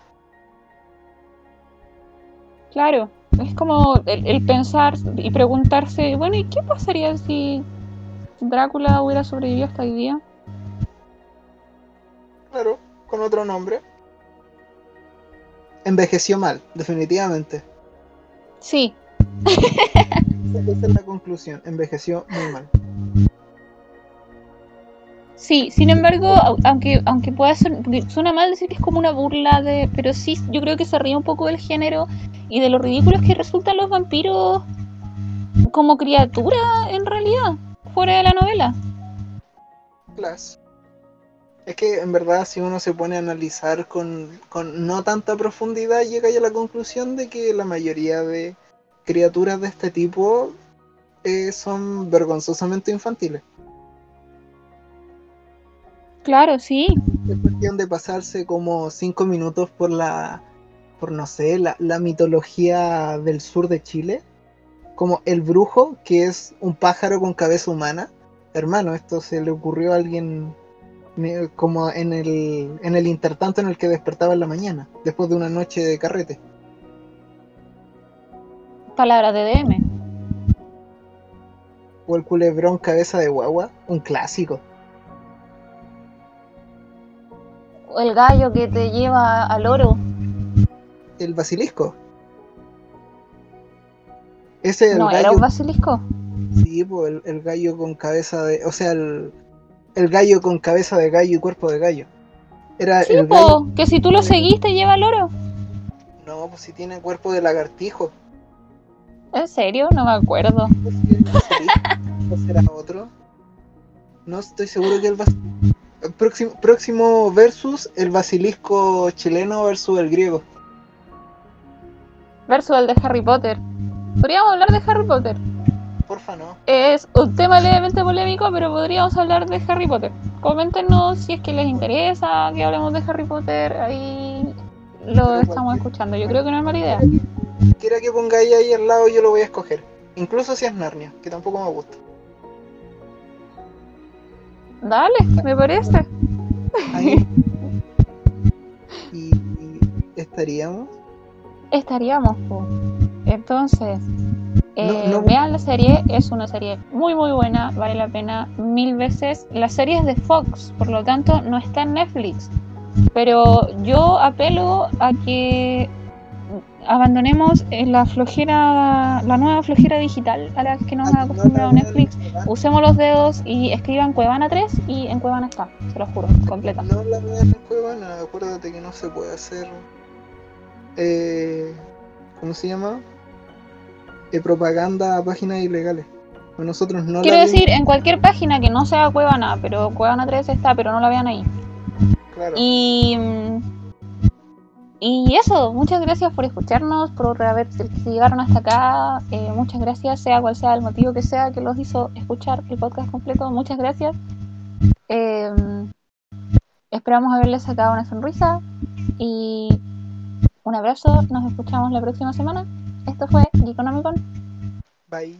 Claro, es como el, el pensar y preguntarse, bueno, ¿y qué pasaría si Drácula hubiera sobrevivido hasta hoy día? Claro, con otro nombre. Envejeció mal, definitivamente. Sí, Esa es la conclusión, envejeció muy mal. sí, sin embargo, au- aunque, aunque pueda ser, suena mal decir que es como una burla de, pero sí, yo creo que se ríe un poco del género y de lo ridículos que resultan los vampiros como criatura en realidad, fuera de la novela. Es que en verdad si uno se pone a analizar con, con no tanta profundidad llega ya a la conclusión de que la mayoría de criaturas de este tipo eh, son vergonzosamente infantiles. Claro, sí, Es cuestión de pasarse como cinco minutos por la, por no sé, la, la mitología del sur de Chile. Como el brujo, que es un pájaro con cabeza humana. Hermano, esto se le ocurrió a alguien como en el, en el intertanto en el que despertaba en la mañana, después de una noche de carrete. palabras de DM. O el culebrón cabeza de guagua, un clásico. O el gallo que te lleva al oro. El basilisco. Ese es el No, gallo era un basilisco. Sí, pues el, el gallo con cabeza de. O sea, el, el gallo con cabeza de gallo y cuerpo de gallo. Era Sí, el gallo. po, que si tú lo seguís te lleva al oro. No, pues si tiene cuerpo de lagartijo. ¿En serio? No me acuerdo. Pues si es basilisco, ¿O será otro? No estoy seguro que el bas- el próximo, próximo versus el basilisco chileno versus el griego. Verso el de Harry Potter. Podríamos hablar de Harry Potter. Porfa, no. Es un tema levemente polémico, pero podríamos hablar de Harry Potter. Coméntenos si es que les interesa que hablemos de Harry Potter. Ahí lo estamos escuchando. Yo creo que no es mala idea. Quiera que pongáis ahí al lado, yo lo voy a escoger. Incluso si es Narnia, que tampoco me gusta. Dale, me parece. Ahí. y estaríamos. Estaríamos, po. Entonces, eh, no- vean la serie, es una serie muy muy buena, vale la pena mil veces. La serie es de Fox, por lo tanto no está en Netflix. Pero yo apelo a que abandonemos eh, la flojera, la nueva flojera digital a la que nos ha acostumbrado Netflix. Usemos los dedos y escriban Cuevana 3 y en Cuevana está, se lo juro, completa. No la veas en Cuevana, acuérdate que no se puede hacer. Eh, ¿Cómo se llama? Eh, propaganda a páginas ilegales. Nosotros no Quiero la decir, en cualquier página que no sea Cuevana, pero Cuevana 3 está, pero no la vean ahí. claro. Y, y eso, muchas gracias por escucharnos, por haber si llegaron hasta acá. eh, muchas gracias, sea cual sea el motivo que sea que los hizo escuchar el podcast completo. Muchas gracias. Eh, esperamos haberles sacado una sonrisa y un abrazo. Nos escuchamos la próxima semana. Esto fue Geekonomicon. Bye.